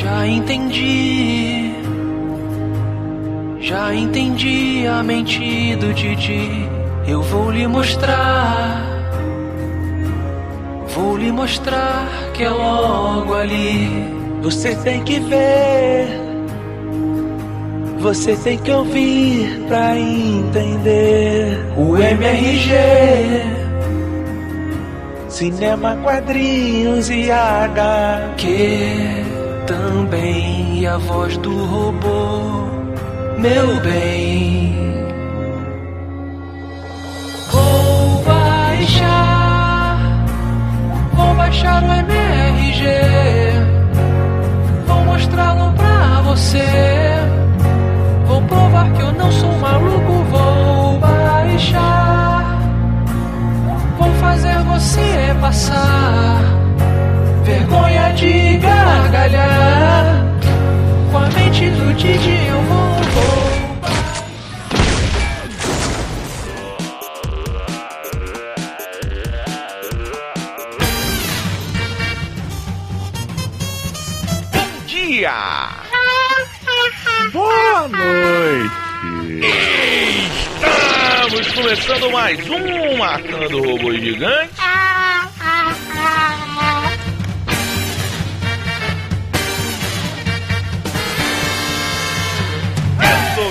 Já entendi. Já entendi a mente do Didi. Eu vou lhe mostrar. Vou lhe mostrar que é logo ali. Você tem que ver. Você tem que ouvir pra entender o MRG. Cinema, quadrinhos e HQ também. A voz do robô, meu bem. Vou baixar, vou baixar o MRG. Vou mostrá-lo pra você. Vou provar que eu não sou maluco. Vou baixar, vou fazer você passar vergonha de gargalhar. Com a mente do Didi eu vou. vou. Dia! Boa noite! Estamos começando mais um Matando Robô Gigante.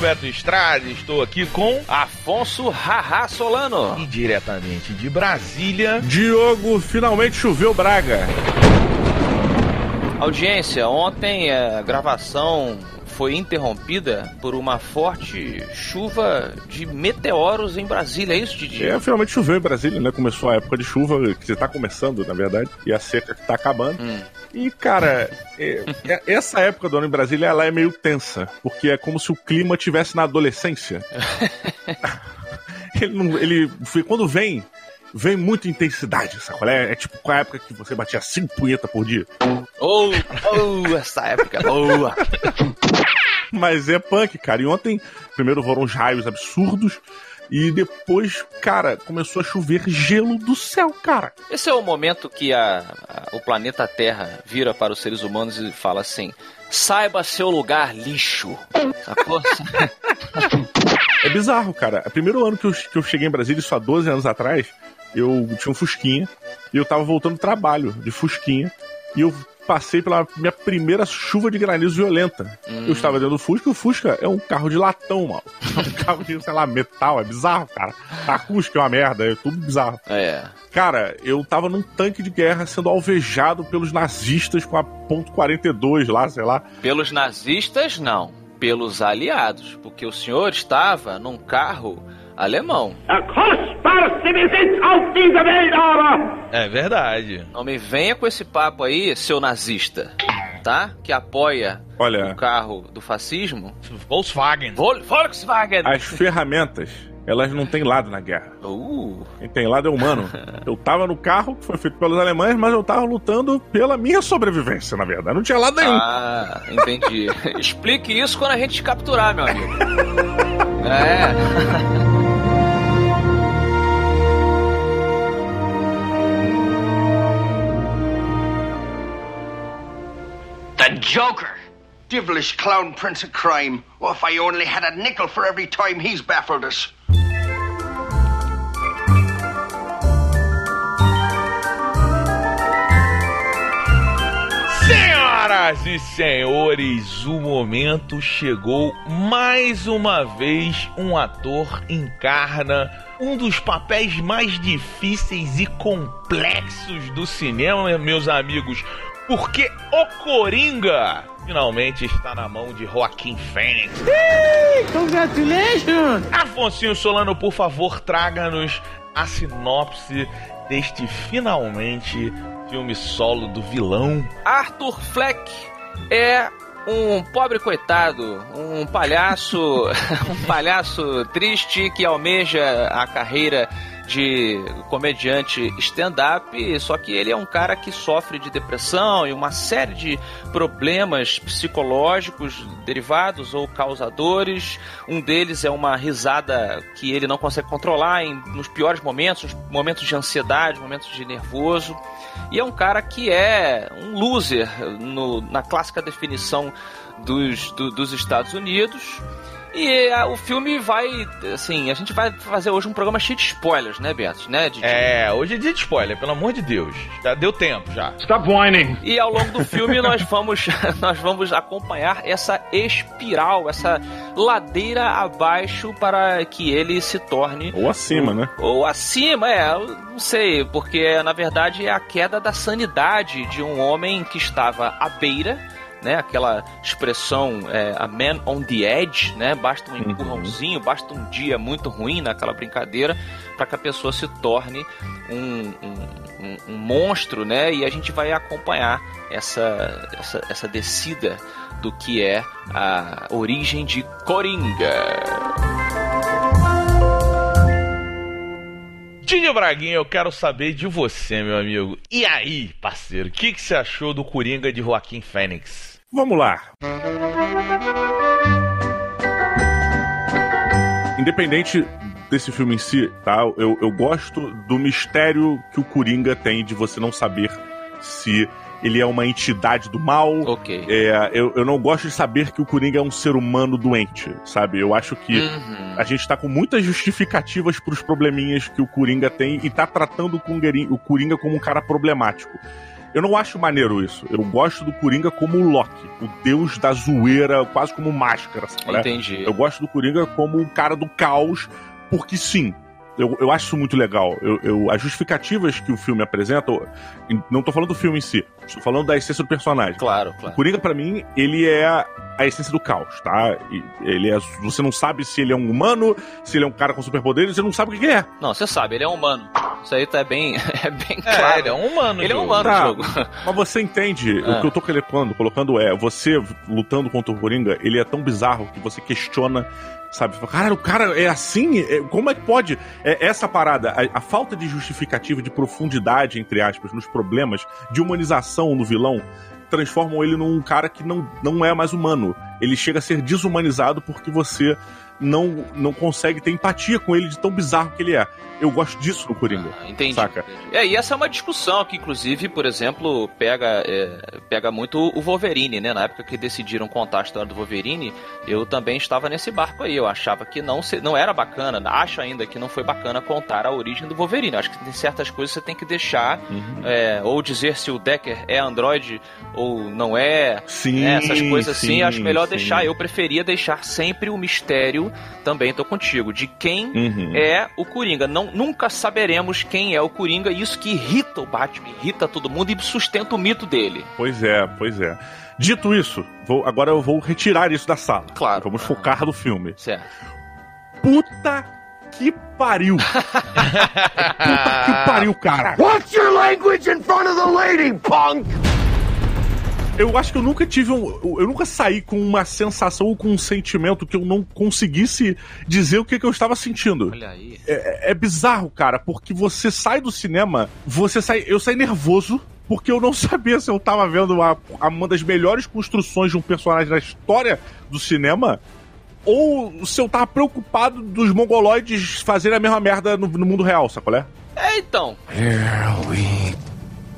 Beto Estrada, estou aqui com Afonso Haha Solano. e diretamente de Brasília. Diogo, finalmente choveu Braga. Audiência, ontem a gravação foi interrompida por uma forte chuva de meteoros em Brasília, é isso, Didi? É, finalmente choveu em Brasília, né? Começou a época de chuva, que tá começando, na verdade, e a seca que tá acabando. Hum. E, cara, é- é- essa época do ano em Brasília, ela é meio tensa, porque é como se o clima tivesse na adolescência. ele, não- ele quando vem, vem muita intensidade, sabe? É, é tipo com a época que você batia cinco punhetas por dia. Oh, oh, essa época boa. Mas é punk, cara. E ontem, primeiro foram os raios absurdos. E depois, cara, começou a chover gelo do céu, cara. Esse é o momento que a- a- o planeta Terra vira para os seres humanos e fala assim: saiba seu lugar, lixo. Sacou? É bizarro, cara. O primeiro ano que eu, que eu cheguei em Brasília, isso há 12 anos atrás, eu tinha um Fusquinha. E eu tava voltando do trabalho de Fusquinha. E eu passei pela minha primeira chuva de granizo violenta. Eu estava dentro do Fusca e o Fusca é um carro de latão, mal. É um carro de, sei lá, metal. É bizarro, cara. A acústica é uma merda, é tudo bizarro. é. Cara, eu tava num tanque de guerra sendo alvejado pelos nazistas com a ponto .42 lá, sei lá. Pelos nazistas, não. Pelos aliados. Porque o senhor estava num carro alemão. É verdade. Não me venha com esse papo aí, seu nazista. Tá? Que apoia Olha, o carro do fascismo. Volkswagen. Vol Volkswagen! as ferramentas, elas não têm lado na guerra. Uh, Quem tem lado é humano. Eu tava no carro que foi feito pelos alemães, mas eu tava lutando pela minha sobrevivência, na verdade. Não tinha lado nenhum. ah, entendi. Explique isso quando a gente te capturar, meu amigo. É. Devilish clown prince of crime. Oh, if I only had a nickel for every time he's baffled us. Senhoras e senhores, o momento chegou. Mais uma vez, um ator encarna um dos papéis mais difíceis e complexos do cinema, meus amigos. Porque o Coringa finalmente está na mão de Joaquim Fênix. Congratulations! Afonso Solano, por favor, traga-nos a sinopse deste finalmente filme solo do vilão. Arthur Fleck é um pobre coitado, um palhaço, um palhaço triste que almeja a carreira de comediante stand-up, só que ele é um cara que sofre de depressão e uma série de problemas psicológicos derivados ou causadores. Um deles é uma risada que ele não consegue controlar em, nos piores momentos, momentos de ansiedade, momentos de nervoso. E é um cara que é um loser no, na clássica definição dos, do, dos Estados Unidos. E a, o filme vai, assim, a gente vai fazer hoje um programa cheio de spoilers, né, Beto? Né, de, é, hoje é dia de spoiler, pelo amor de Deus. Já deu tempo já. Stop whining! E ao longo do filme nós vamos, nós vamos acompanhar essa espiral, essa ladeira abaixo para que ele se torne... Ou acima, um, né? Ou acima, é, não sei, porque na verdade é a queda da sanidade de um homem que estava à beira né? Aquela expressão é, a man on the edge, né? Basta um uhum. empurrãozinho, basta um dia muito ruim naquela brincadeira para que a pessoa se torne um, um, um, monstro, né? E a gente vai acompanhar essa, essa, essa descida do que é a origem de Coringa. Dinho Braguinha, eu quero saber de você, meu amigo. E aí, parceiro, o que, que você achou do Coringa de Joaquim Fênix? Vamos lá. Independente desse filme em si, tá? Eu, eu gosto do mistério que o Coringa tem de você não saber se ele é uma entidade do mal. Ok. É, eu, eu não gosto de saber que o Coringa é um ser humano doente, sabe? Eu acho que uhum. a gente tá com muitas justificativas pros probleminhas que o Coringa tem e tá tratando o Coringa como um cara problemático. Eu não acho maneiro isso. Eu gosto do Coringa como o Loki, o deus da zoeira, quase como máscara. Sabe? Entendi. Eu gosto do Coringa como um cara do caos, porque sim, eu, eu acho isso muito legal. Eu, eu, as justificativas que o filme apresenta, não tô falando do filme em si, estou falando da essência do personagem. Claro, claro. O Coringa, para mim, ele é a essência do caos, tá? Ele é. Você não sabe se ele é um humano, se ele é um cara com superpoderes, você não sabe o que, é. Não, você sabe, ele é um humano. Isso aí tá bem, é bem é, claro. ele é um humano. Ele jogo. é um humano tá, jogo. Mas você entende, o que eu tô colocando, colocando é, você lutando contra o Coringa, ele é tão bizarro que você questiona Sabe? Cara, o cara é assim? É, como é que pode? É, essa parada, a, a, falta de justificativa, de profundidade, entre aspas, nos problemas, de humanização no vilão, transformam ele num cara que não, não é mais humano. Ele chega a ser desumanizado porque você não, não consegue ter empatia com ele de tão bizarro que ele é. Eu gosto disso no Coringa. Ah, entendi. Saca? É, e essa é uma discussão que, inclusive, por exemplo, pega, é, pega muito o Wolverine, né? Na época que decidiram contar a história do Wolverine, eu também estava nesse barco aí. Eu achava que não, se, não era bacana, acho ainda que não foi bacana contar a origem do Wolverine. Eu acho que tem certas coisas que você tem que deixar, uhum. é, ou dizer se o Decker é Android ou não é. Sim. Né? Essas coisas sim, assim, acho melhor sim. deixar. Eu preferia deixar sempre o mistério, também tô contigo, de quem uhum. é o Coringa. Não nunca saberemos quem é o Coringa, e isso que irrita o Batman, irrita todo mundo e sustenta o mito dele. Pois é, pois é. Dito isso, vou, agora eu vou retirar isso da sala. Claro. Vamos focar no filme. Certo. Puta que pariu! Puta que pariu, cara! Watch your language in front of the lady, punk! Eu acho que eu nunca tive um. Eu nunca saí com uma sensação ou com um sentimento que eu não conseguisse dizer o que, que eu estava sentindo. Olha aí. É, é bizarro, cara, porque você sai do cinema, você sai. Eu saí nervoso porque eu não sabia se eu tava vendo uma, uma das melhores construções de um personagem da história do cinema ou se eu tava preocupado dos mongoloides fazerem a mesma merda no, no mundo real, sacolé? É, então. Here we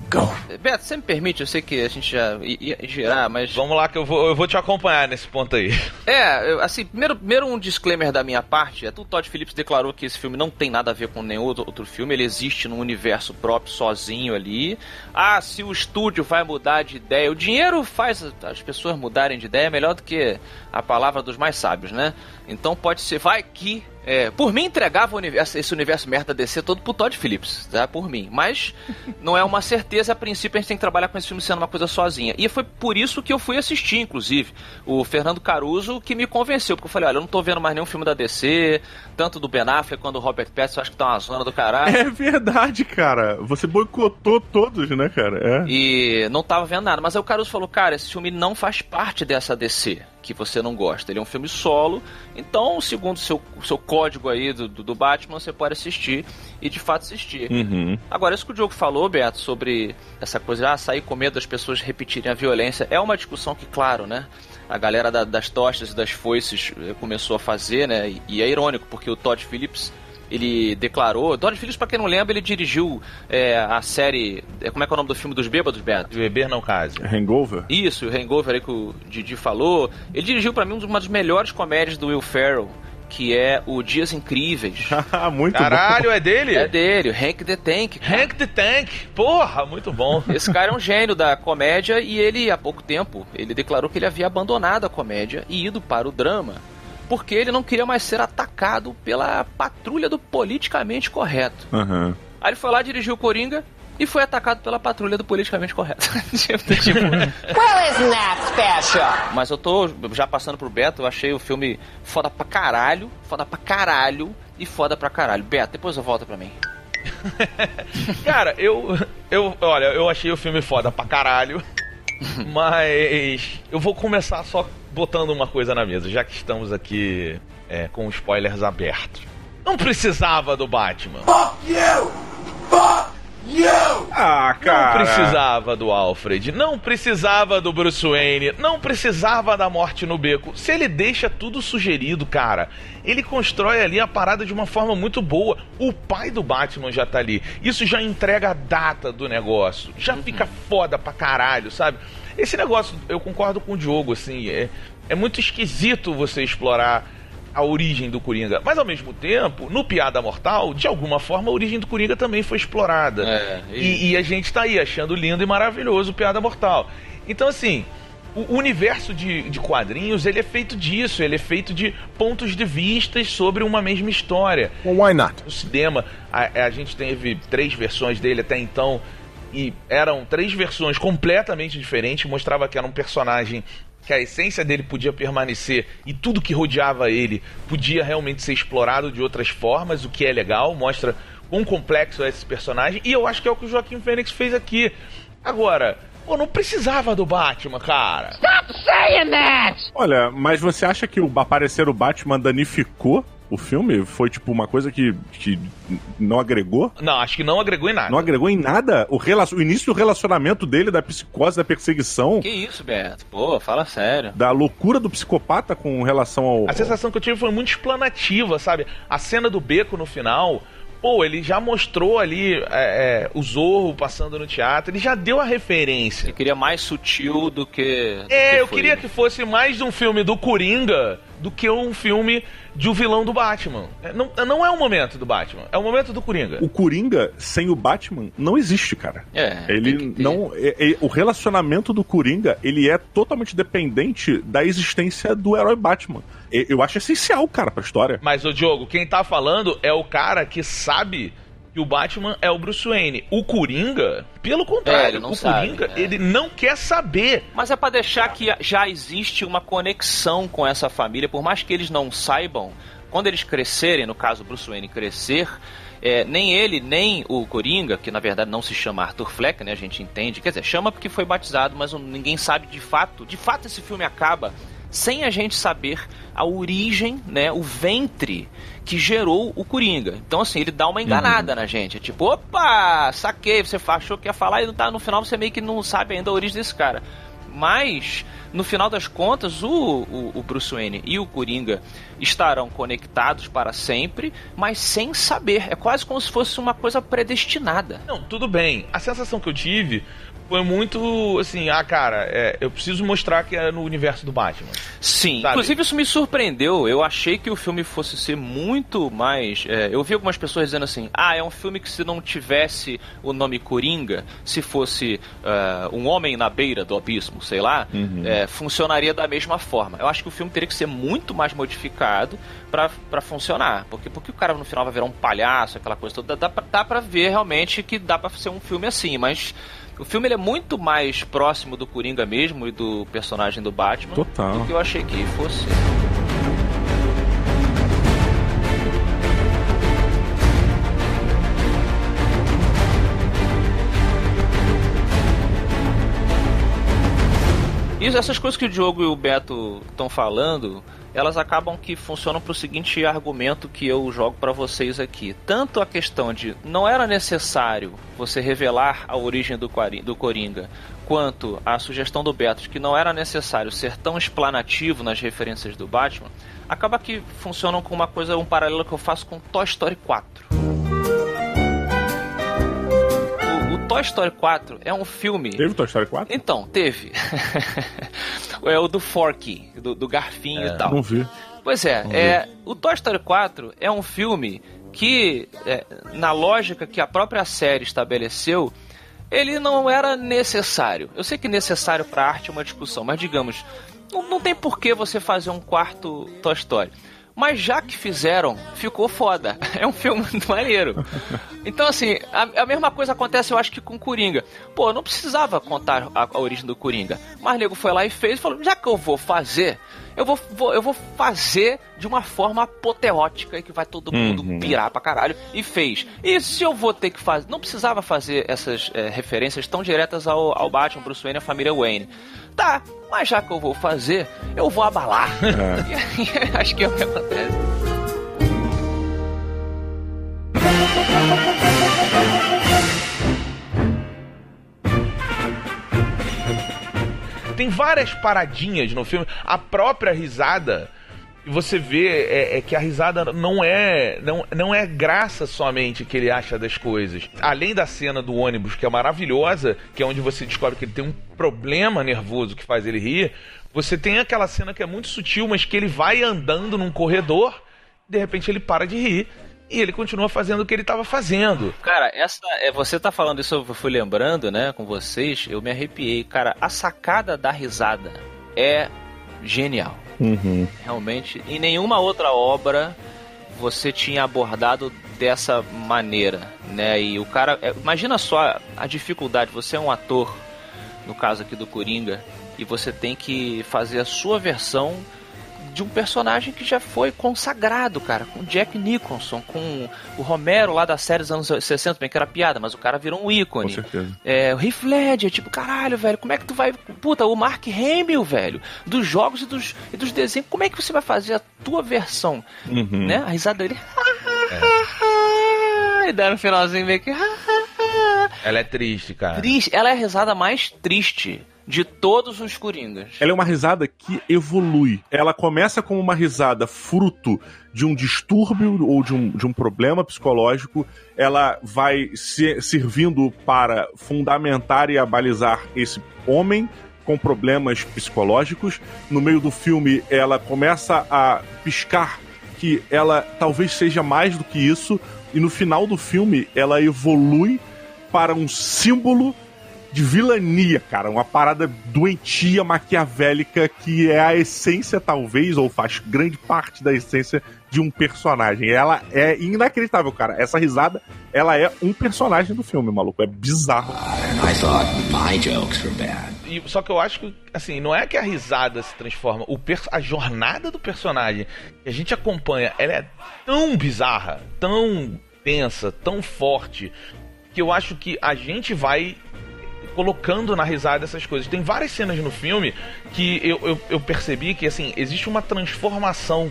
Go. Beto, você me permite, eu sei que a gente já ia girar, mas. Vamos lá que eu vou, eu vou te acompanhar nesse ponto aí. É, assim, primeiro, primeiro um disclaimer da minha parte. É, o Todd Phillips declarou que esse filme não tem nada a ver com nenhum outro, outro filme, ele existe num universo próprio, sozinho ali. Ah, se o estúdio vai mudar de ideia. O dinheiro faz as pessoas mudarem de ideia melhor do que a palavra dos mais sábios, né? Então pode ser, vai que é, por mim, entregava universo, esse universo merda DC todo pro Todd Phillips, tá? Por mim. Mas não é uma certeza, a princípio a gente tem que trabalhar com esse filme sendo uma coisa sozinha. E foi por isso que eu fui assistir, inclusive. O Fernando Caruso que me convenceu, porque eu falei, olha, eu não tô vendo mais nenhum filme da DC, tanto do Ben Affleck quanto do Robert Pattinson, acho que tá uma zona do caralho. É verdade, cara. Você boicotou todos, né, cara? É. E não tava vendo nada. Mas aí o Caruso falou, cara, esse filme não faz parte dessa DC. Que você não gosta. Ele é um filme solo, então, segundo o seu, seu código aí do, do, Batman, você pode assistir e de fato assistir. Uhum. Agora, isso que o Diogo falou, Beto, sobre essa coisa de ah, sair com medo das pessoas repetirem a violência, é uma discussão que, claro, né? A galera da, das tochas e das foices eh, começou a fazer, né? E, e é irônico, porque o Todd Phillips ele declarou. Todd Phillips, pra quem não lembra, ele dirigiu é, a série. É, como é que é o nome do filme dos bêbados, Beto? Beber não case. Hangover? Isso, o Hangover aí que o Didi falou. Ele dirigiu para mim uma das melhores comédias do Will Ferrell que é o Dias Incríveis. muito Caralho, bom. é dele? É dele, o Hank the Tank. Cara. Hank the Tank, porra, muito bom. Esse cara é um gênio da comédia e ele, há pouco tempo, ele declarou que ele havia abandonado a comédia e ido para o drama porque ele não queria mais ser atacado pela patrulha do politicamente correto. Uhum. Aí ele foi lá, dirigiu o Coringa e foi atacado pela patrulha do politicamente correto. tipo, well, isn't that special? Mas eu tô já passando pro Beto, eu achei o filme foda pra caralho, foda pra caralho e foda pra caralho. Beto, depois eu volto pra mim. Cara, eu, eu. Olha, eu achei o filme foda pra caralho. Mas eu vou começar só botando uma coisa na mesa, já que estamos aqui é, com spoilers abertos. Não precisava do Batman. Fuck you! Fuck you! Ah, cara. Não precisava do Alfred, não precisava do Bruce Wayne, não precisava da morte no beco. Se ele deixa tudo sugerido, cara, ele constrói ali a parada de uma forma muito boa. O pai do Batman já tá ali. Isso já entrega a data do negócio. Já uhum. fica foda pra caralho, sabe? Esse negócio, eu concordo com o Diogo, assim, é, é muito esquisito você explorar a origem do Coringa. Mas ao mesmo tempo, no Piada Mortal, de alguma forma, a origem do Coringa também foi explorada. É, e... E, e... a gente tá aí achando lindo e maravilhoso o Piada Mortal. Então, assim. O universo de, de quadrinhos ele é feito disso, ele é feito de pontos de vistas sobre uma mesma história. Well, why not? No cinema, a, a gente teve três versões dele até então e eram três versões completamente diferentes, mostrava que era um personagem que a essência dele podia permanecer e tudo que rodeava ele podia realmente ser explorado de outras formas, o que é legal, mostra quão complexo é esse personagem, e eu acho que é o que o Joaquim Fênix fez aqui. Agora, Pô, não precisava do Batman, cara. Stop saying that! Olha, mas você acha que o aparecer o Batman danificou o filme? Foi tipo uma coisa que, que não agregou? Não, acho que não agregou em nada. Não agregou em nada? O, relacion... o início do relacionamento dele, da psicose, da perseguição. Que isso, Beto? Pô, fala sério. Da loucura do psicopata com relação ao. A sensação que eu tive foi muito explanativa, sabe? A cena do beco no final pô, ele já mostrou ali é, é, o Zorro passando no teatro, ele já deu a referência. Ele queria mais sutil do que. Do é, que eu queria que fosse mais um filme do Coringa do que um filme de um vilão do Batman. É, não, não é o momento do Batman, é o momento do Coringa. O Coringa sem o Batman não existe, cara. É. Ele não. É, é, o relacionamento do Coringa ele é totalmente dependente da existência do herói Batman. Eu acho essencial, cara, pra história. Mas, o Diogo, quem tá falando é o cara que sabe que o Batman é o Bruce Wayne. O Coringa, pelo contrário, é, o sabe, Coringa, é. ele não quer saber. Mas é para deixar que já existe uma conexão com essa família, por mais que eles não saibam, quando eles crescerem, no caso Bruce Wayne crescer, é, nem ele, nem o Coringa, que na verdade não se chama Arthur Fleck, né? A gente entende. Quer dizer, chama porque foi batizado, mas ninguém sabe de fato. De fato, esse filme acaba sem a gente saber a origem, né, o ventre que gerou o Coringa. Então, assim, ele dá uma enganada uhum. na gente. É tipo, opa, saquei, você achou que ia falar e não tá, no final você meio que não sabe ainda a origem desse cara. Mas, no final das contas, o, o, o, Bruce Wayne e o Coringa estarão conectados para sempre, mas sem saber. É quase como se fosse uma coisa predestinada. Não, tudo bem. A sensação que eu tive foi muito assim, ah, cara, é, eu preciso mostrar que é no universo do Batman. Sim, sabe? inclusive isso me surpreendeu. Eu achei que o filme fosse ser muito mais. É, eu vi algumas pessoas dizendo assim: ah, é um filme que se não tivesse o nome Coringa, se fosse uh, um homem na beira do abismo, sei lá, uhum. é, funcionaria da mesma forma. Eu acho que o filme teria que ser muito mais modificado para funcionar. Porque, porque o cara no final vai virar um palhaço, aquela coisa toda. Dá, dá, dá pra ver realmente que dá pra ser um filme assim, mas o filme ele é muito mais próximo do Coringa mesmo e do personagem do Batman Total. do que eu achei que fosse. E essas coisas que o Diogo e o Beto estão falando, elas acabam que funcionam para o seguinte argumento que eu jogo para vocês aqui. Tanto a questão de não era necessário você revelar a origem do, do Coringa, quanto a sugestão do Beto de que não era necessário ser tão explanativo nas referências do Batman, acaba que funcionam com uma coisa, um paralelo que eu faço com Toy Story 4. Toy Story 4 é um filme. Teve Toy Story 4? Então, teve. é o do Forky, do, do garfinho é, e tal. Não vi. Pois é, é o Toy Story 4 é um filme que, é, na lógica que a própria série estabeleceu, ele não era necessário. Eu sei que necessário para arte é uma discussão, mas digamos, não, não tem por que você fazer um quarto Toy Story. Mas já que fizeram, ficou foda. É um filme muito maneiro. Então, assim, a, a, mesma coisa acontece, eu acho que com Coringa. Pô, não precisava contar a, a origem do Coringa. Mas o nego foi lá e fez e falou: já que eu vou fazer, eu vou, vou, eu vou fazer de uma forma apoteótica e que vai todo mundo uhum. pirar pra caralho. E fez. E se eu vou ter que fazer. Não precisava fazer essas é, referências tão diretas ao, ao Batman, Bruce Wayne e a família Wayne. Tá, mas já que eu vou fazer, eu vou abalar. É. acho que é o que acontece. Tem várias paradinhas no filme. A própria risada você vê é, é, que a risada não é não, não é graça somente que ele acha das coisas. Além da cena do ônibus, que é maravilhosa, que é onde você descobre que ele tem um problema nervoso que faz ele rir, você tem aquela cena que é muito sutil, mas que ele vai andando num corredor, de repente ele para de rir e ele continua fazendo o que ele estava fazendo. Cara, essa é você tá falando isso, eu fui lembrando, né, com vocês, eu me arrepiei. Cara, a sacada da risada é genial. Uhum. Realmente, em nenhuma outra obra você tinha abordado dessa maneira, né? E o cara, é, imagina só a dificuldade. Você é um ator, no caso aqui do Coringa, e você tem que fazer a sua versão de um personagem que já foi consagrado, cara, com Jack Nicholson, com o Romero lá da série dos anos 60, bem que era piada, mas o cara virou um ícone. Com certeza. É, o Heath Ledger, tipo, caralho, velho, como é que tu vai... Puta, o Mark Hamill, velho, dos jogos e dos, e dos desenhos, como é que você vai fazer a tua versão, uhum. né? A risada dele... É. e daí no finalzinho meio que... Ela é triste, cara. Triste. Ela é a risada mais triste de todos os Coringas. Ela é uma risada que evolui. Ela começa como uma risada fruto de um distúrbio ou de um, de um problema psicológico. Ela vai se, servindo para fundamentar e abalizar esse homem com problemas psicológicos. No meio do filme, ela começa a piscar que ela talvez seja mais do que isso. E no final do filme, ela evolui para um símbolo de vilania, cara. Uma parada doentia, maquiavélica, que é a essência, talvez, ou faz grande parte da essência de um personagem. Ela é inacreditável, cara. Essa risada, ela é um personagem do filme, maluco. É bizarro. I thought my jokes were bad. E, só que eu acho que, assim, não é que a risada se transforma. O a jornada do personagem que a gente acompanha, ela é tão bizarra, tão tensa, tão forte, que eu acho que a gente vai colocando na risada essas coisas. Tem várias cenas no filme que eu, eu, eu percebi que assim existe uma transformação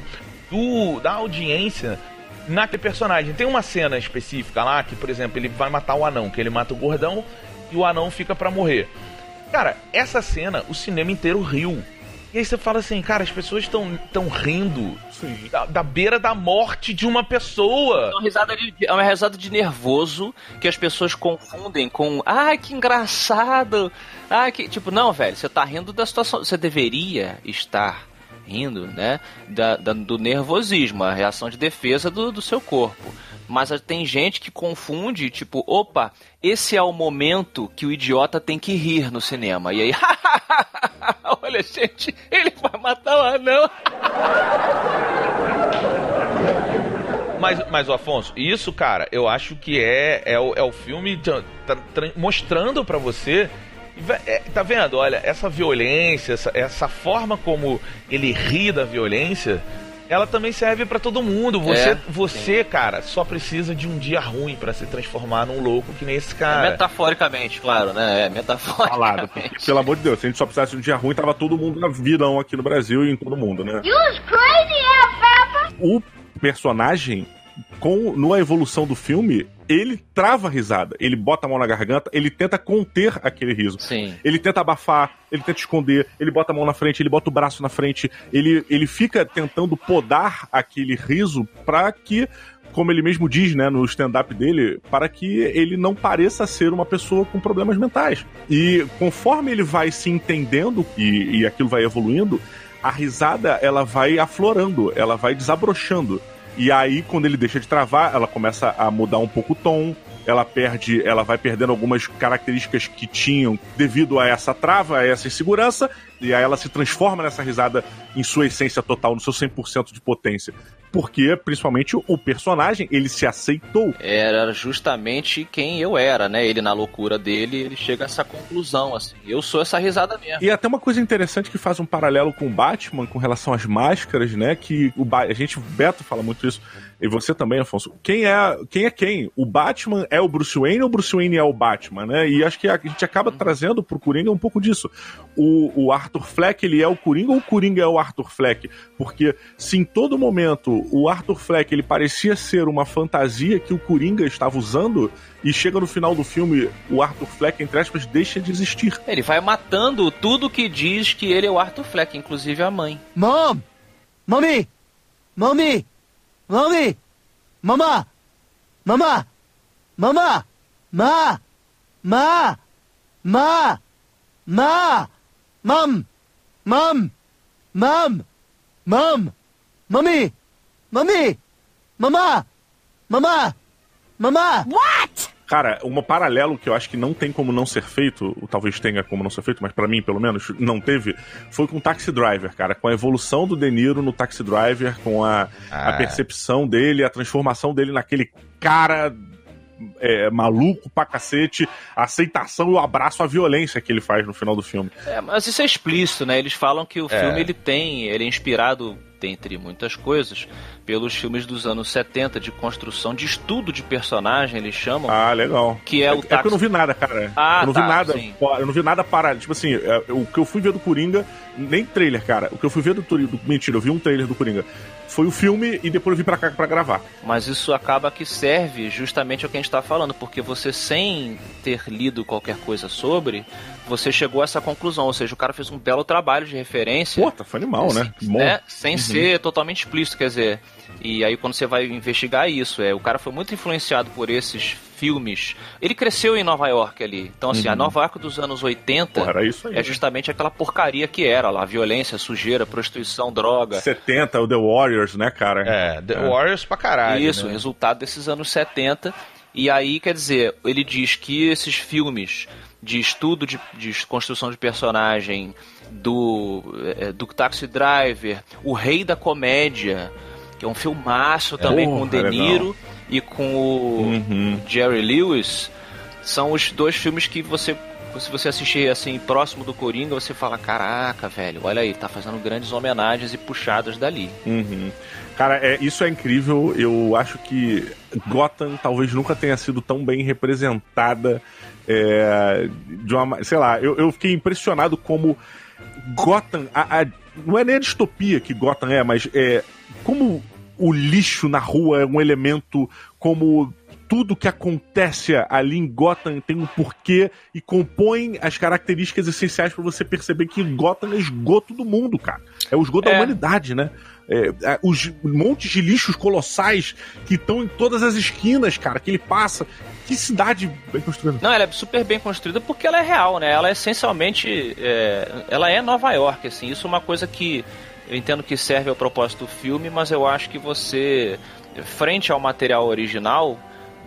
do, da audiência naquele personagem. Tem uma cena específica lá que, por exemplo, ele vai matar o anão, que ele mata o gordão e o anão fica para morrer. Cara, essa cena o cinema inteiro riu. E aí você fala assim, cara, as pessoas estão tão rindo da, da, beira da morte de uma pessoa. É uma, risada de, é uma risada de nervoso que as pessoas confundem com, ai, ah, que engraçado. Ah, que. Tipo, não, velho, você tá rindo da situação. Você deveria estar rindo, né? Da, da, do nervosismo, a reação de defesa do, do seu corpo. Mas tem gente que confunde, tipo, opa, esse é o momento que o idiota tem que rir no cinema. E aí, olha, gente, ele vai matar o anão. Mas, mas Afonso, isso, cara, eu acho que é, é, o, é o filme mostrando para você é, tá vendo? Olha, essa violência, essa, essa forma como ele ri da violência, ela também serve pra todo mundo. Você, É, você cara, só precisa de um dia ruim pra se transformar num louco que nem esse É, cara. metaforicamente, claro, né? É, metaforicamente. Falado. porque, pelo amor de Deus, se a gente só precisasse de um dia ruim, tava todo mundo na virão aqui no Brasil e em todo mundo, né? Crazy! O personagem, com na evolução do filme, ele trava a risada. Ele bota a mão na garganta, ele tenta conter aquele riso. Sim. Ele tenta abafar, ele tenta esconder, ele bota a mão na frente, ele bota o braço na frente, ele, ele fica tentando podar aquele riso para que, como ele mesmo diz, né, no stand-up dele, para que ele não pareça ser uma pessoa com problemas mentais. E conforme ele vai se entendendo e, e aquilo vai evoluindo, a risada ela vai aflorando, ela vai desabrochando. E aí, quando ele deixa de travar, ela começa a mudar um pouco o tom, ela perde, ela vai perdendo algumas características que tinham devido a essa trava, a essa insegurança, e aí ela se transforma nessa risada em sua essência total, no seu 100% de potência. Porque, principalmente, o personagem, ele se aceitou. Era justamente quem eu era, né? Ele na loucura dele, ele chega a essa conclusão, assim. Eu sou essa risada mesmo. E até uma coisa interessante que faz um paralelo com o Batman com relação às máscaras, né? Que o ba a gente, o Beto fala muito isso, e você também, Afonso. Quem é quem? É quem? O Batman é o Bruce Wayne ou o Bruce Wayne é o Batman, né? E acho que a gente acaba trazendo pro Coringa um pouco disso. O, o Arthur Fleck, ele é o Coringa ou o Coringa é o Arthur Fleck? Porque se em todo momento o Arthur Fleck ele parecia ser uma fantasia que o Coringa estava usando, e chega no final do filme, o Arthur Fleck, entre aspas, deixa de existir. Ele vai matando tudo que diz que ele é o Arthur Fleck, inclusive a mãe. Mom! Mommy! Mommy! Mommy! Mama! Mama! Mama! Ma! Ma! Ma! Ma! Mom! Mom! Mom! Mom! Mommy! Mommy! Mama! Mama! Mama! What? Cara, um paralelo que eu acho que não tem como não ser feito, ou talvez tenha como não ser feito, mas pra mim, pelo menos, não teve, foi com o Taxi Driver, cara. Com a evolução do De Niro no Taxi Driver, com a, a Ah. percepção dele, a transformação dele naquele cara é, maluco pra cacete, a aceitação e o abraço à violência que ele faz no final do filme. É, mas isso é explícito, né? Eles falam que o É. filme ele tem, ele é inspirado, dentre muitas coisas, pelos filmes dos anos 70 de construção, de estudo de personagem, eles chamam. Ah, legal. Que é o é que eu não vi nada, cara. Ah, eu não vi tá, nada. sim. Eu não vi nada para. Tipo assim, é, o que eu fui ver do Coringa, nem trailer, cara. O que eu fui ver do, do Mentira, eu vi um trailer do Coringa. Foi o filme e depois eu vim pra cá pra gravar. Mas isso acaba que serve justamente ao que a gente está falando, porque você, sem ter lido qualquer coisa sobre, você chegou a essa conclusão. Ou seja, o cara fez um belo trabalho de referência. Pô, tá foi animal, né? Né? Sem ser totalmente explícito, quer dizer. E aí quando você vai investigar isso, é, o cara foi muito influenciado por esses filmes. Ele cresceu em Nova York ali. Então, assim, a Nova York dos anos 80 Porra, era isso aí. é né? justamente aquela porcaria que era lá, violência, sujeira, prostituição, droga. 70, o The Warriors, né, cara? É, The Warriors pra caralho. Isso, né? resultado desses anos 70. E aí, quer dizer, ele diz que esses filmes de estudo de, de construção de personagem do, eh, do Taxi Driver, O Rei da Comédia, que é um filmaço também com o De. Niro e com o Uhum. Jerry Lewis, são os dois filmes que você se você assistir assim próximo do Coringa, você fala: "Caraca, velho, olha aí, tá fazendo grandes homenagens e puxadas dali". Uhum. Cara, é, isso é incrível. Eu acho que Gotham talvez nunca tenha sido tão bem representada. é, de uma, sei lá, eu, eu fiquei impressionado como Gotham. a- a- não é nem a distopia que Gotham é, mas é como o lixo na rua é um elemento, como tudo que acontece ali em Gotham tem um porquê e compõe as características essenciais pra você perceber que Gotham é esgoto do mundo, cara. É o esgoto da É. humanidade, né? É, os montes de lixos colossais que estão em todas as esquinas, cara, que ele passa. Que cidade bem construída. Não, ela é super bem construída porque ela é real, né? Ela é essencialmente. é, ela é Nova York, assim. Isso é uma coisa que eu entendo que serve ao propósito do filme, mas eu acho que você, frente ao material original,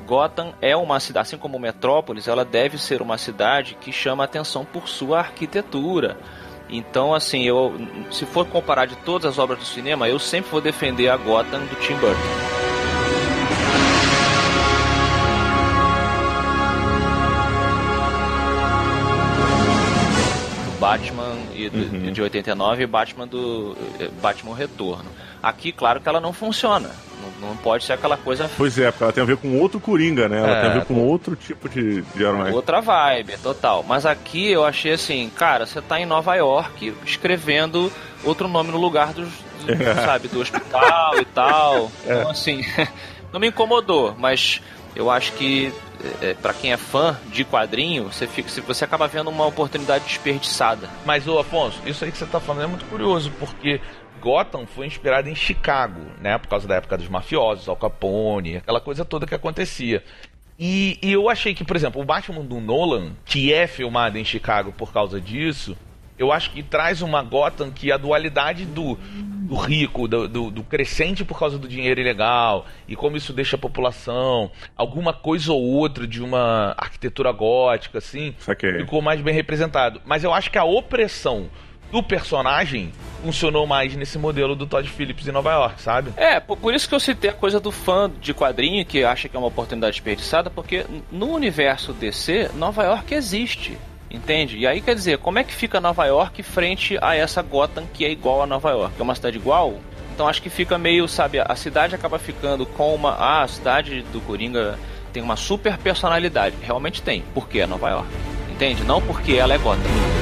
Gotham é uma cidade, assim como Metrópolis, ela deve ser uma cidade que chama atenção por sua arquitetura. Então, assim, eu, se for comparar de todas as obras do cinema, eu sempre vou defender a Gotham do Tim Burton. Batman e do- Uhum. de 89 e Batman do eh, Batman Retorno. Aqui, claro que ela não funciona. Não, não pode ser aquela coisa Pois é, porque ela tem a ver com outro Coringa, né? Ela É, tem a ver com outro tipo de, de herói. Outra vibe, total. Mas aqui eu achei assim, cara, você tá em Nova York escrevendo outro nome no lugar dos, do, É. sabe, do hospital e tal. Então, assim, não me incomodou, mas eu acho que é, para quem é fã de quadrinho, você, fica, você acaba vendo uma oportunidade desperdiçada. Mas, ô Afonso, isso aí que você tá falando é muito curioso, porque Gotham foi inspirado em Chicago, né? Por causa da época dos mafiosos, Al Capone, aquela coisa toda que acontecia. E, e eu achei que, por exemplo, o Batman do Nolan, que é filmado em Chicago por causa disso, eu acho que traz uma Gotham que a dualidade do, do rico, do, do, do crescente por causa do dinheiro ilegal, e como isso deixa a população, alguma coisa ou outra de uma arquitetura gótica, assim, Saquei. ficou mais bem representado. Mas eu acho que a opressão do personagem funcionou mais nesse modelo do Todd Phillips em Nova York, sabe? É, por, por isso que eu citei a coisa do fã de quadrinho que acha que é uma oportunidade desperdiçada, porque no universo DC, Nova York existe. Entende? E aí quer dizer, como é que fica Nova York frente a essa Gotham que é igual a Nova York? É uma cidade igual? Então acho que fica meio, sabe, a cidade acaba ficando com uma. Ah, a cidade do Coringa tem uma super personalidade. Realmente tem, porque é Nova York. Entende? Não porque ela é Gotham.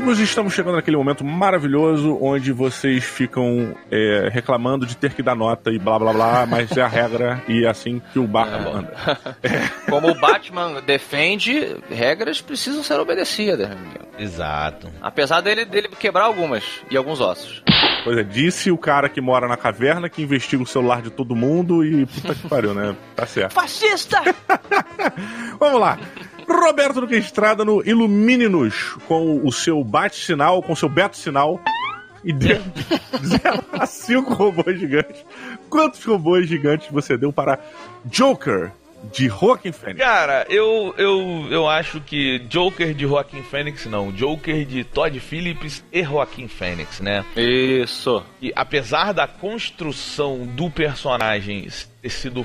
Amigos, estamos chegando naquele momento maravilhoso onde vocês ficam é, reclamando de ter que dar nota e blá blá blá, mas é a regra e é assim que o barco anda. Como o Batman defende, regras precisam ser obedecidas. Exato. Apesar dele, dele quebrar algumas e alguns ossos. Pois é, disse o cara que mora na caverna que investiga o celular de todo mundo e puta que pariu, né? Tá certo. Fascista! Vamos lá. Roberto Duque Estrada no Ilumine-nos com o seu bate-sinal, com o seu beto-sinal. E deu de 0 a 5 robôs gigantes. Quantos robôs gigantes você deu para Joker de Joaquin Phoenix? Cara, eu, eu, eu acho que Joker de Joaquin Phoenix, não. Joker de Todd Phillips e Joaquin Phoenix, né? Isso. E apesar da construção do personagem ter sido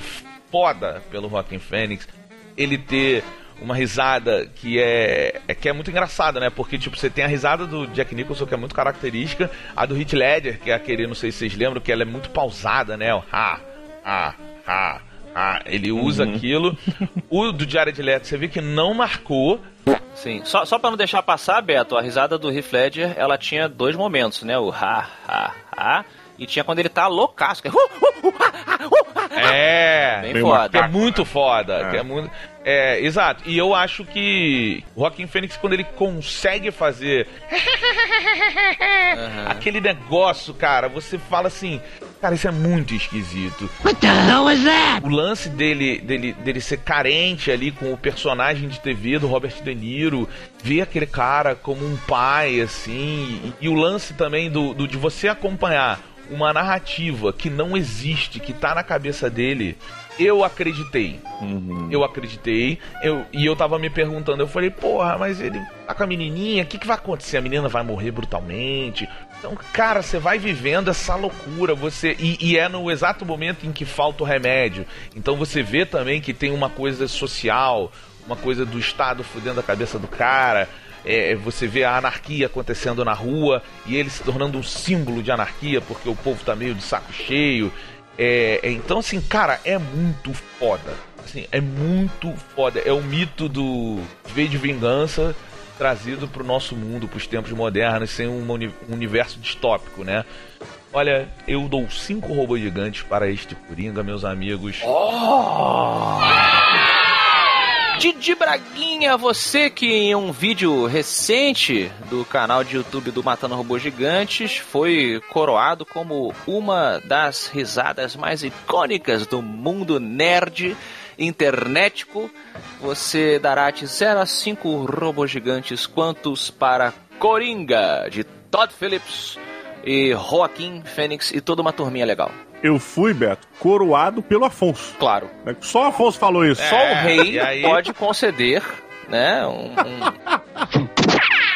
foda pelo Joaquin Phoenix, ele ter uma risada que é, é que é muito engraçada, né? Porque tipo, você tem a risada do Jack Nicholson que é muito característica, a do Heath Ledger, que é aquele, não sei se vocês lembram, que ela é muito pausada, né? O ha, ha, ha, ha. Ele usa aquilo. O do Jared Leto, você vê que não marcou, Sim. Só, só pra não deixar passar, Beto, a risada do Heath Ledger, ela tinha dois momentos, né? O ha, ha, ha. E tinha quando ele tá loucaço. Que é, uh, uh, uh, uh. É, Bem foda. que é muito foda, É. que é muito, é, exato. E eu acho que o Joaquin Phoenix quando ele consegue fazer aquele negócio, cara, você fala assim, cara, isso é muito esquisito. What the hell was that? O lance dele, dele, dele ser carente ali com o personagem de TV do Robert De Niro, ver aquele cara como um pai, assim, e, e o lance também do, do- de você acompanhar uma narrativa que não existe, que tá na cabeça dele, eu acreditei. Eu acreditei, eu, e eu tava me perguntando, eu falei, porra, mas ele tá com a menininha, o que, que vai acontecer? A menina vai morrer brutalmente? Então, cara, você vai vivendo essa loucura, você e, e é no exato momento em que falta o remédio. Então você vê também que tem uma coisa social, uma coisa do Estado fudendo a cabeça do cara. É, você vê a anarquia acontecendo na rua e ele se tornando um símbolo de anarquia porque o povo tá meio de saco cheio. É, é, então, assim, cara, é muito foda. Assim, é muito foda. É o mito do V de vingança trazido pro nosso mundo, pros tempos modernos, sem um, uni- universo distópico, né? Olha, eu dou cinco robôs gigantes para este Coringa, meus amigos. Didi Braguinha, você que em um vídeo recente do canal de YouTube do Matando Robôs Gigantes foi coroado como uma das risadas mais icônicas do mundo nerd internetico. Você dará de 0 a 5 robôs gigantes, quantos para Coringa, de Todd Phillips e Joaquim Fênix e toda uma turminha legal. Eu fui, Beto, coroado pelo Afonso. Claro, Só o Afonso falou isso. só o rei e aí? pode conceder, né, um- um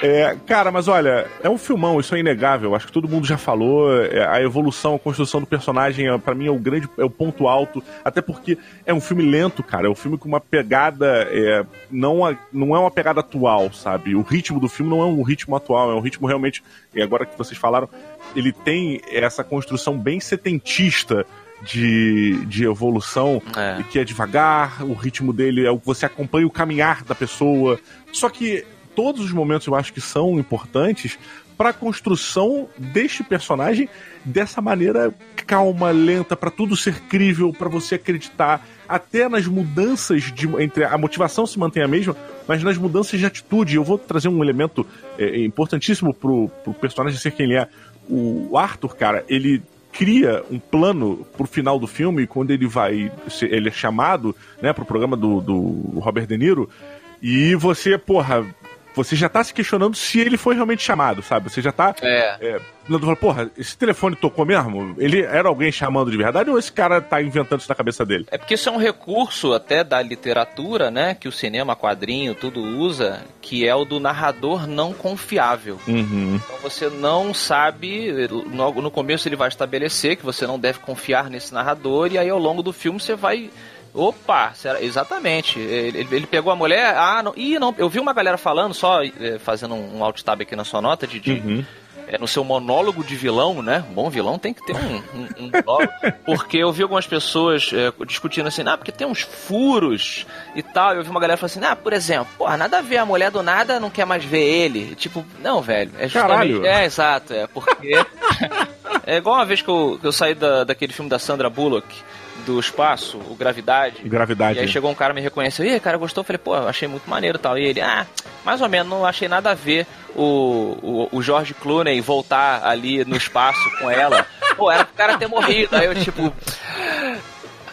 É, cara, mas olha, é um filmão, isso é inegável. Acho que todo mundo já falou. é, a evolução, a construção do personagem, é, pra mim, é o grande, é o ponto alto. Até porque é um filme lento, cara. É um filme com uma pegada. É, não, a- não é uma pegada atual, sabe? O ritmo do filme não é um ritmo atual, é um ritmo realmente. E agora que vocês falaram, ele tem essa construção bem setentista. De, de evolução, É. que é devagar, o ritmo dele é o que você acompanha o caminhar da pessoa. Só que todos os momentos eu acho que são importantes para a construção deste personagem dessa maneira calma, lenta, para tudo ser crível, para você acreditar, até nas mudanças de entre a motivação se mantém a mesma, mas nas mudanças de atitude. Eu vou trazer um elemento é, importantíssimo pro, pro personagem ser quem ele é. O Arthur, cara, ele cria um plano pro final do filme, quando ele vai. Ele é chamado, né, pro programa do, do Robert De Niro, e você, porra. Você já tá se questionando se ele foi realmente chamado, sabe? Você já tá. É. É, fala, porra, esse telefone tocou mesmo? Ele era alguém chamando de verdade ou esse cara tá inventando isso na cabeça dele? É porque isso é um recurso até da literatura, né? Que o cinema, quadrinho, tudo usa, que é o do narrador não confiável. Uhum. Então você não sabe, no começo ele vai estabelecer que você não deve confiar nesse narrador, e aí ao longo do filme você vai. Opa, será- exatamente. Ele, ele pegou a mulher. Ah, não. Ih, não. Eu vi uma galera falando, só eh, fazendo um, alt tab aqui na sua nota, de, de- Uhum. é, no seu monólogo de vilão, né? Um bom vilão tem que ter um, um, um monólogo. Porque eu vi algumas pessoas é, discutindo assim, ah, porque tem uns furos e tal. Eu vi uma galera falando assim, ah, por exemplo, porra, nada a ver, a mulher do nada não quer mais ver ele. Tipo, não, velho. É. Caralho. É, exato, é porque. é igual uma vez que eu, que eu saí da, daquele filme da Sandra Bullock. Do espaço, o Gravidade. Gravidade. E aí chegou um cara me reconheceu, e cara, gostou? Eu falei, pô, achei muito maneiro e tal. E ele, ah, mais ou menos, não achei nada a ver o, o, o George Clooney voltar ali no espaço com ela. Pô, era pro cara ter morrido. Aí eu, tipo.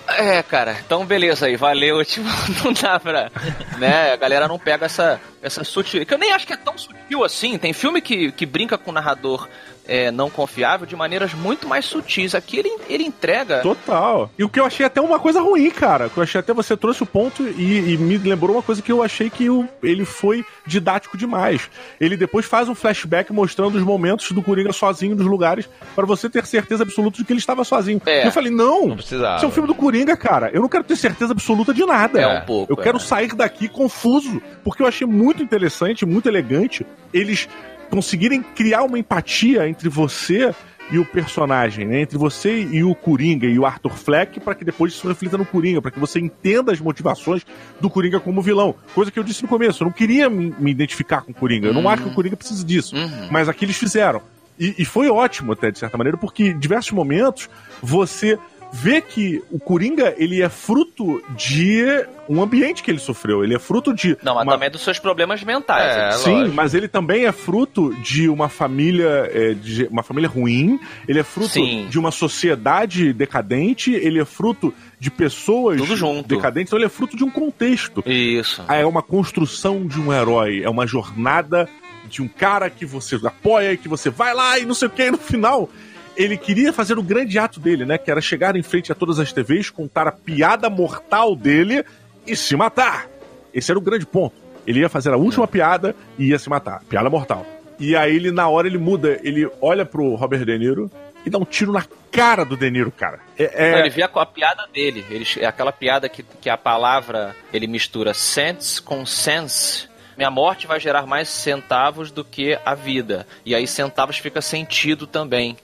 É, cara, então beleza aí, valeu. Tipo, não dá pra. Né? A galera não pega essa, essa sutil. Que eu nem acho que é tão sutil assim. Tem filme que, que brinca com o narrador é, não confiável de maneiras muito mais sutis. Aqui ele, ele entrega. Total. E o que eu achei até uma coisa ruim, cara. Que eu achei até você trouxe o ponto e, e me lembrou uma coisa que eu achei que o- ele foi didático demais. Ele depois faz um flashback mostrando os momentos do Coringa sozinho nos lugares para você ter certeza absoluta de que ele estava sozinho. É. Eu falei, não, Não precisava. isso é um filme do Coringa, cara. Eu não quero ter certeza absoluta de nada. É um pouco, Eu quero é. sair daqui confuso. Porque eu achei muito interessante, muito elegante eles conseguirem criar uma empatia entre você e o personagem, né? Entre você e o Coringa e o Arthur Fleck, para que depois isso reflita no Coringa, para que você entenda as motivações do Coringa como vilão. Coisa que eu disse no começo, eu não queria me, identificar com o Coringa. Eu não acho que o Coringa precise disso. Uhum. Mas aqui eles fizeram. E, e foi ótimo, até, de certa maneira, porque em diversos momentos você vê que o Coringa ele é fruto de um ambiente que ele sofreu. Ele é fruto de. Não, mas uma- também dos seus problemas mentais. É, Sim, lógico. mas ele também é fruto de uma família, é, de uma família ruim. Ele é fruto Sim. de uma sociedade decadente. Ele é fruto de pessoas Tudo junto. decadentes. Então ele é fruto de um contexto. Isso. É uma construção de um herói. É uma jornada de um cara que você apoia e que você vai lá e não sei o que. E no final ele queria fazer o grande ato dele, né? Que era chegar em frente a todas as TVs, contar a piada mortal dele e se matar. Esse era o grande ponto. Ele ia fazer a última piada e ia se matar. Piada mortal. E aí ele, na hora, ele muda. Ele olha pro Robert De Niro e dá um tiro na cara do De Niro, cara. É, é- Não, ele vê a, a piada dele. Ele, é aquela piada que, que a palavra ele mistura sense com sense. Minha morte vai gerar mais centavos do que a vida. E aí centavos fica sentido também.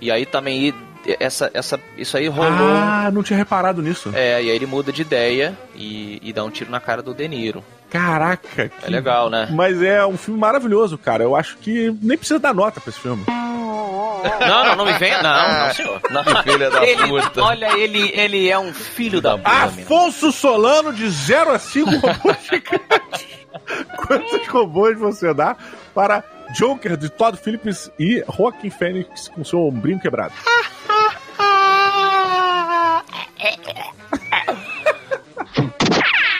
E aí também essa, essa, isso aí rolou. Ah, não tinha reparado nisso. É, e aí ele muda de ideia e, e dá um tiro na cara do De Niro. Caraca, que... É legal, né? Mas é um filme maravilhoso, cara. Eu acho que nem precisa dar nota pra esse filme. Não, não, não me venha. Não, não, senhor. Não. Filha da Ele- puta. Olha, ele, ele é um filho da puta. Afonso Solano, de 0 a 5 robôs gigantes. Quantos robôs você dá para Joker, de Todd Phillips e Joaquin Phoenix com seu ombrinho quebrado?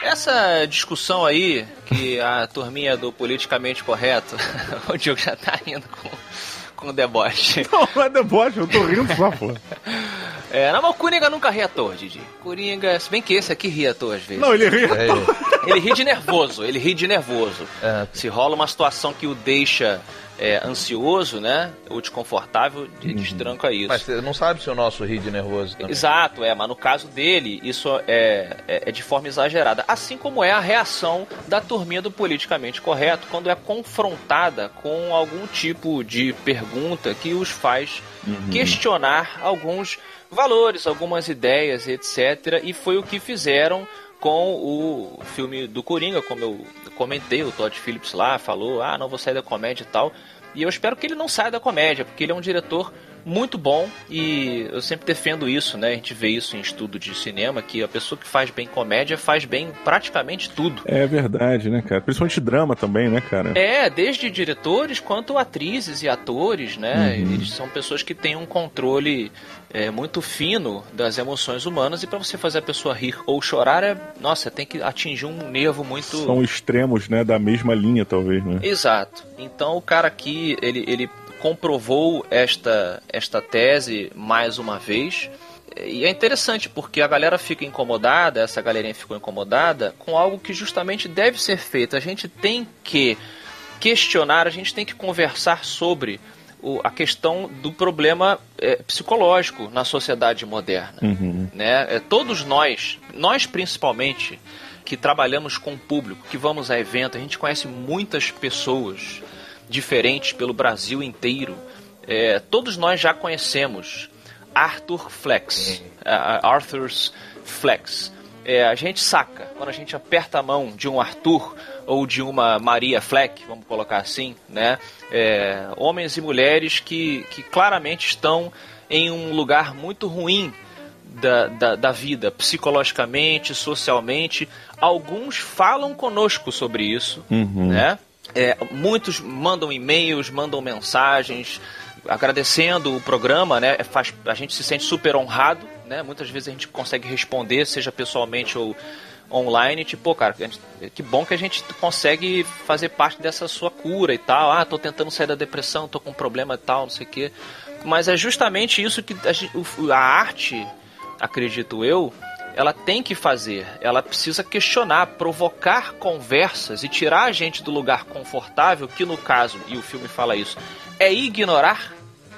Essa discussão aí, que a turminha do politicamente correto, o Diogo já tá rindo com, com o deboche. Não, não é deboche, eu tô rindo só, pô. É, não, mas o Coringa nunca ri à toa, Didi. Coringa, se bem que esse aqui ri à toa às vezes. Não, ele ri. É, Ele ri de nervoso, ele ri de nervoso. É. Se rola uma situação que o deixa é, ansioso, né? Ou desconfortável, de destranca isso. Mas você não sabe se o nosso ri de nervoso também. Exato, é, mas no caso dele, isso é, é, é de forma exagerada. Assim como é a reação da turminha do politicamente correto quando é confrontada com algum tipo de pergunta que os faz questionar alguns valores, algumas ideias, etc. E foi o que fizeram com o filme do Coringa, como eu comentei, o Todd Phillips lá falou, ah, não vou sair da comédia e tal. E eu espero que ele não saia da comédia, porque ele é um diretor muito bom e eu sempre defendo isso, né? A gente vê isso em estudo de cinema, que a pessoa que faz bem comédia faz bem praticamente tudo. É verdade, né, cara? Principalmente drama também, né, cara? É, desde diretores quanto atrizes e atores, né? Eles são pessoas que têm um controle é, muito fino das emoções humanas e para você fazer a pessoa rir ou chorar, é, nossa, tem que atingir um nervo muito. São extremos, né, da mesma linha, talvez, né? Exato. Então o cara aqui, ele, ele comprovou esta, esta tese mais uma vez. E é interessante porque a galera fica incomodada, essa galerinha ficou incomodada com algo que justamente deve ser feito. A gente tem que questionar, a gente tem que conversar sobre o- a questão do problema é, psicológico na sociedade moderna. Né? É, todos nós, nós principalmente, que trabalhamos com o público, que vamos a evento, a gente conhece muitas pessoas diferentes pelo Brasil inteiro. É, todos nós já conhecemos Arthur Flex, a- Arthur's Flex. É, a gente saca, quando a gente aperta a mão de um Arthur ou de uma Maria Fleck, vamos colocar assim, né? É, homens e mulheres que, que claramente estão em um lugar muito ruim da, da, da vida, psicologicamente, socialmente. Alguns falam conosco sobre isso, né? É, muitos mandam e-mails, mandam mensagens agradecendo o programa, né? É, Faz, a gente se sente super honrado, né? Muitas vezes a gente consegue responder, seja pessoalmente ou online, tipo, cara, gente- que bom que a gente consegue fazer parte dessa sua cura e tal. Ah, tô tentando sair da depressão, tô com um problema e tal, não sei o quê. Mas é justamente isso que a, a arte, acredito eu, ela tem que fazer. Ela precisa questionar, provocar conversas e tirar a gente do lugar confortável, que no caso, e o filme fala isso, é ignorar.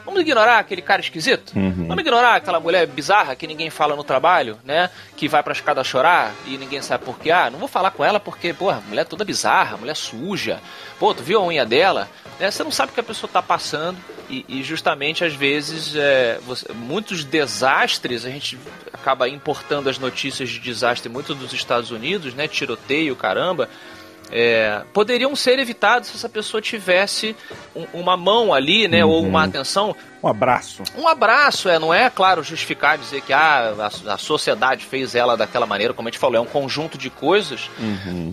Vamos ignorar aquele cara esquisito? Vamos ignorar aquela mulher bizarra que ninguém fala no trabalho, né? Que vai pra escada chorar e ninguém sabe por quê. Ah, não vou falar com ela porque, porra, mulher toda bizarra, mulher suja. Pô, tu viu a unha dela? Né? Você não sabe o que a pessoa tá passando e, e justamente às vezes é, você- muitos desastres a gente acaba importando as notícias de desastre muito dos Estados Unidos, né? Tiroteio, caramba. é, poderiam ser evitados se essa pessoa tivesse um- uma mão ali, né? Ou uma atenção. Um abraço. Um abraço, é, não é, claro, justificar dizer que ah, a, a sociedade fez ela daquela maneira, como a gente falou, é um conjunto de coisas.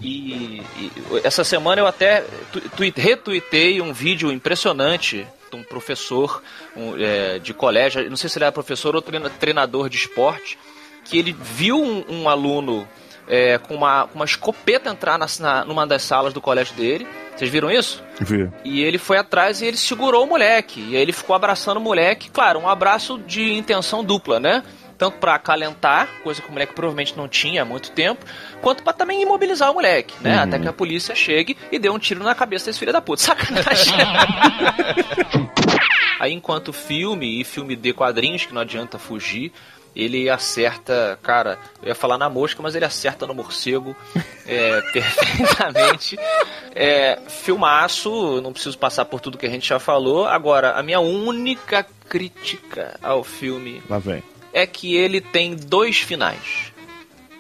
E, e essa semana eu até tu, tui- retuitei um vídeo impressionante um professor um, é, de colégio, não sei se ele era professor ou treina- treinador de esporte, que ele viu um, um aluno é, com, uma, com uma escopeta entrar na, na- numa das salas do colégio dele. Vocês viram isso? Vê. E ele foi atrás e ele segurou o moleque. E aí ele ficou abraçando o moleque. Claro, um abraço de intenção dupla, né? Tanto pra acalentar, coisa que o moleque provavelmente não tinha há muito tempo, quanto pra também imobilizar o moleque, né? Até que a polícia chegue e dê um tiro na cabeça desse filho da puta. Sacanagem. Aí, enquanto filme e filme de quadrinhos, que não adianta fugir, ele acerta, cara, eu ia falar na mosca, mas ele acerta no morcego é, perfeitamente. É, filmaço, não preciso passar por tudo que a gente já falou. Agora, a minha única crítica ao filme Lá vem. É que ele tem dois finais.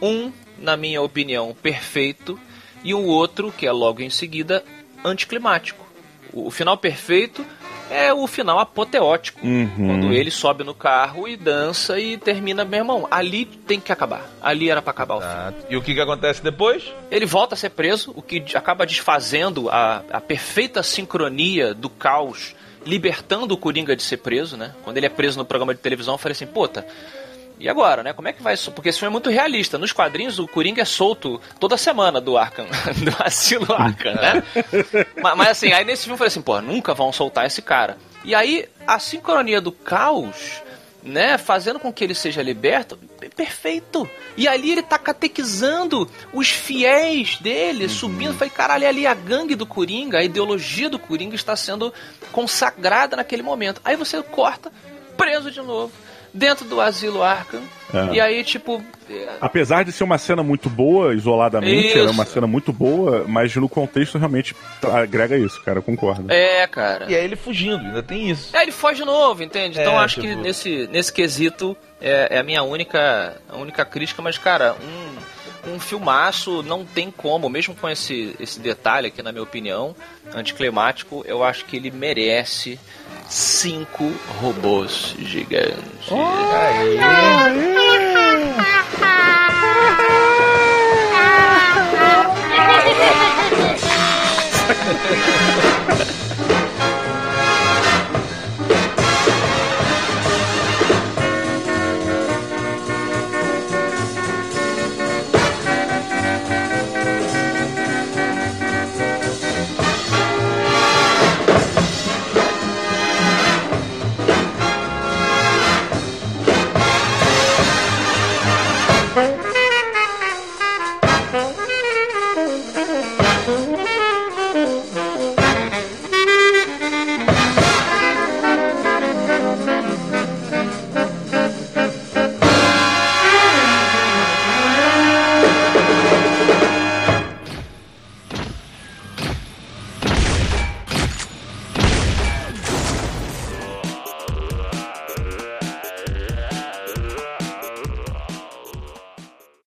Um, na minha opinião, perfeito, e um outro, que é logo em seguida, anticlimático. O o final perfeito é o final apoteótico. Quando ele sobe no carro e dança e termina, meu irmão, ali tem que acabar. Ali era pra acabar o filme. E o que, que acontece depois? Ele volta a ser preso, o que acaba desfazendo a, a perfeita sincronia do caos, libertando o Coringa de ser preso, né? Quando ele é preso no programa de televisão, eu falei assim, puta, e agora, né? Como é que vai isso? Porque esse filme é muito realista. Nos quadrinhos, o Coringa é solto toda semana do Arkham, do asilo Arkham, né? mas, mas assim, aí nesse filme eu falei assim, pô, nunca vão soltar esse cara. E aí, a sincronia do caos né, fazendo com que ele seja liberto, perfeito. E ali ele tá catequizando os fiéis dele, Uhum. subindo. Falei, caralho, ali a gangue do Coringa, a ideologia do Coringa está sendo consagrada naquele momento. Aí você corta, preso de novo, dentro do asilo Arkham. É. E aí, tipo, é, Apesar de ser uma cena muito boa, isoladamente, Isso. é uma cena muito boa, mas no contexto realmente agrega isso, cara, eu concordo. é, cara. E aí ele fugindo, ainda tem isso. É, ele foge de novo, entende? Então É, acho que tipo- nesse, nesse quesito é, é a minha única, a única crítica, mas, cara, um, um filmaço não tem como, mesmo com esse, esse detalhe aqui, na minha opinião, anticlimático, eu acho que ele merece cinco robôs gigantes.